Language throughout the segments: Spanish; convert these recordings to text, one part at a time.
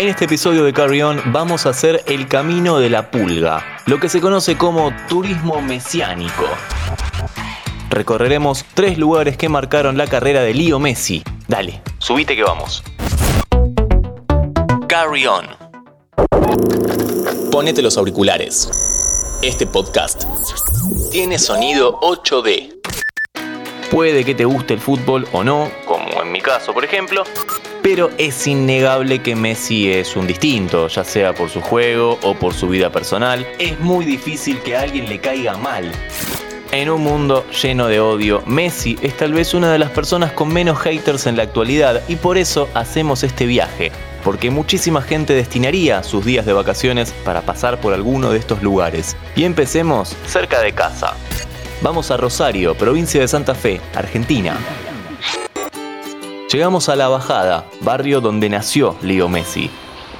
En este episodio de Carry On vamos a hacer el camino de la pulga, lo que se conoce como turismo mesiánico. Recorreremos tres lugares que marcaron la carrera de Leo Messi. Dale, subite que vamos. Carry On. Ponete los auriculares. Este podcast tiene sonido 8D. Puede que te guste el fútbol o no, como en mi caso por ejemplo, pero es innegable que Messi es un distinto, ya sea por su juego o por su vida personal. Es muy difícil que a alguien le caiga mal. En un mundo lleno de odio, Messi es tal vez una de las personas con menos haters en la actualidad y por eso hacemos este viaje, porque muchísima gente destinaría sus días de vacaciones para pasar por alguno de estos lugares. Y empecemos cerca de casa. Vamos a Rosario, provincia de Santa Fe, Argentina. Llegamos a La Bajada, barrio donde nació Leo Messi.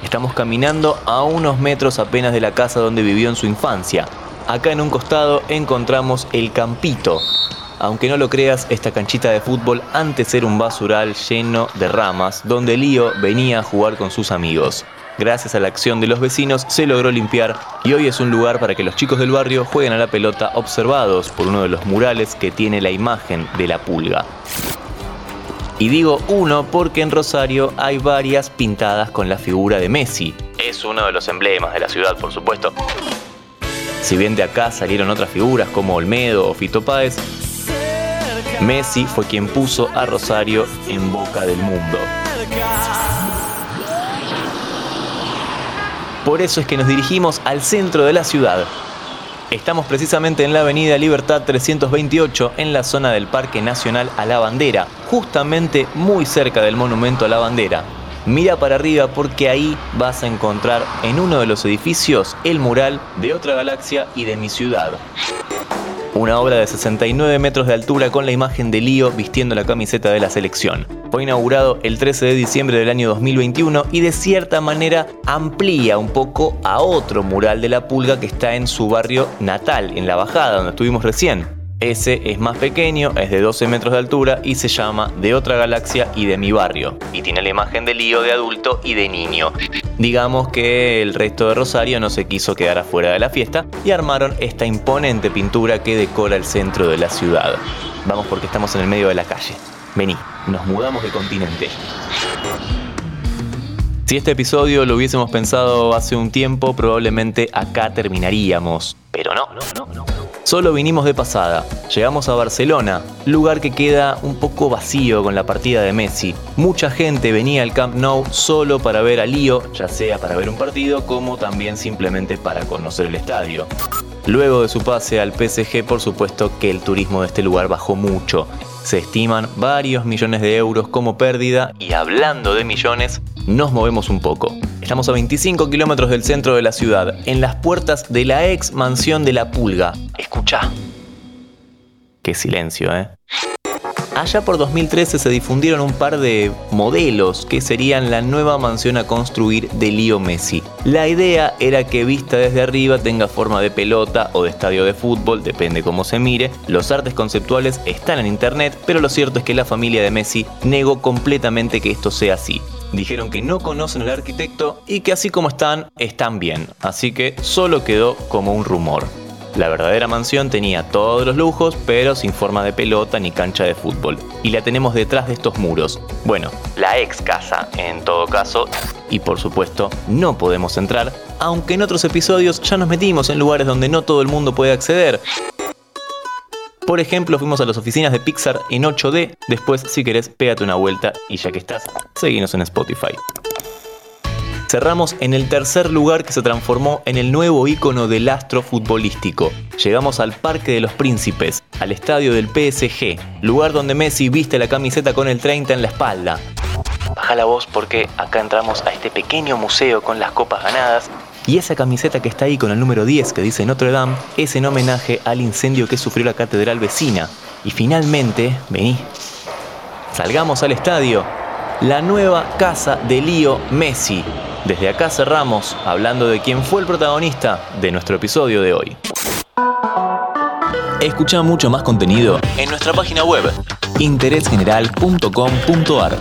Estamos caminando a unos metros apenas de la casa donde vivió en su infancia. Acá en un costado encontramos el Campito. Aunque no lo creas, esta canchita de fútbol antes era un basural lleno de ramas donde Leo venía a jugar con sus amigos. Gracias a la acción de los vecinos se logró limpiar y hoy es un lugar para que los chicos del barrio jueguen a la pelota observados por uno de los murales que tiene la imagen de la pulga. Y digo uno porque en Rosario hay varias pintadas con la figura de Messi. Es uno de los emblemas de la ciudad, por supuesto. Si bien de acá salieron otras figuras como Olmedo o Fito Páez, Messi fue quien puso a Rosario en boca del mundo. Por eso es que nos dirigimos al centro de la ciudad, Estamos precisamente en la Avenida Libertad 328, en la zona del Parque Nacional a la Bandera, justamente muy cerca del Monumento a la Bandera. Mira para arriba porque ahí vas a encontrar en uno de los edificios el mural de otra galaxia y de mi ciudad. Una obra de 69 metros de altura con la imagen de Lío vistiendo la camiseta de la selección. Fue inaugurado el 13 de diciembre del año 2021 y de cierta manera amplía un poco a otro mural de la pulga que está en su barrio natal, en la bajada donde estuvimos recién. Ese es más pequeño, es de 12 metros de altura y se llama De otra galaxia y de mi barrio. Y tiene la imagen de Lío de adulto y de niño. Digamos que el resto de Rosario no se quiso quedar afuera de la fiesta y armaron esta imponente pintura que decora el centro de la ciudad. Vamos porque estamos en el medio de la calle. Vení, nos mudamos de continente. Si este episodio lo hubiésemos pensado hace un tiempo, probablemente acá terminaríamos. Pero no, no, no, no. Solo vinimos de pasada. Llegamos a Barcelona, lugar que queda un poco vacío con la partida de Messi. Mucha gente venía al Camp Nou solo para ver a Lío, ya sea para ver un partido como también simplemente para conocer el estadio. Luego de su pase al PSG, por supuesto que el turismo de este lugar bajó mucho. Se estiman varios millones de euros como pérdida y hablando de millones, nos movemos un poco. Estamos a 25 kilómetros del centro de la ciudad, en las puertas de la ex mansión de la Pulga. Escucha. Qué silencio, ¿eh? Allá por 2013 se difundieron un par de modelos que serían la nueva mansión a construir de Leo Messi. La idea era que vista desde arriba tenga forma de pelota o de estadio de fútbol, depende cómo se mire. Los artes conceptuales están en internet, pero lo cierto es que la familia de Messi negó completamente que esto sea así. Dijeron que no conocen al arquitecto y que así como están, están bien. Así que solo quedó como un rumor. La verdadera mansión tenía todos los lujos, pero sin forma de pelota ni cancha de fútbol. Y la tenemos detrás de estos muros. Bueno, la ex casa, en todo caso. Y por supuesto, no podemos entrar, aunque en otros episodios ya nos metimos en lugares donde no todo el mundo puede acceder. Por ejemplo, fuimos a las oficinas de Pixar en 8D. Después, si querés, pégate una vuelta y ya que estás, seguinos en Spotify. Cerramos en el tercer lugar que se transformó en el nuevo ícono del astro futbolístico. Llegamos al Parque de los Príncipes, al estadio del PSG, lugar donde Messi viste la camiseta con el 30 en la espalda. Baja la voz porque acá entramos a este pequeño museo con las copas ganadas y esa camiseta que está ahí con el número 10 que dice Notre Dame es en homenaje al incendio que sufrió la catedral vecina. Y finalmente, vení, salgamos al estadio, la nueva casa de Lío Messi. Desde acá cerramos hablando de quién fue el protagonista de nuestro episodio de hoy. Escucha mucho más contenido en nuestra página web interésgeneral.com.ar.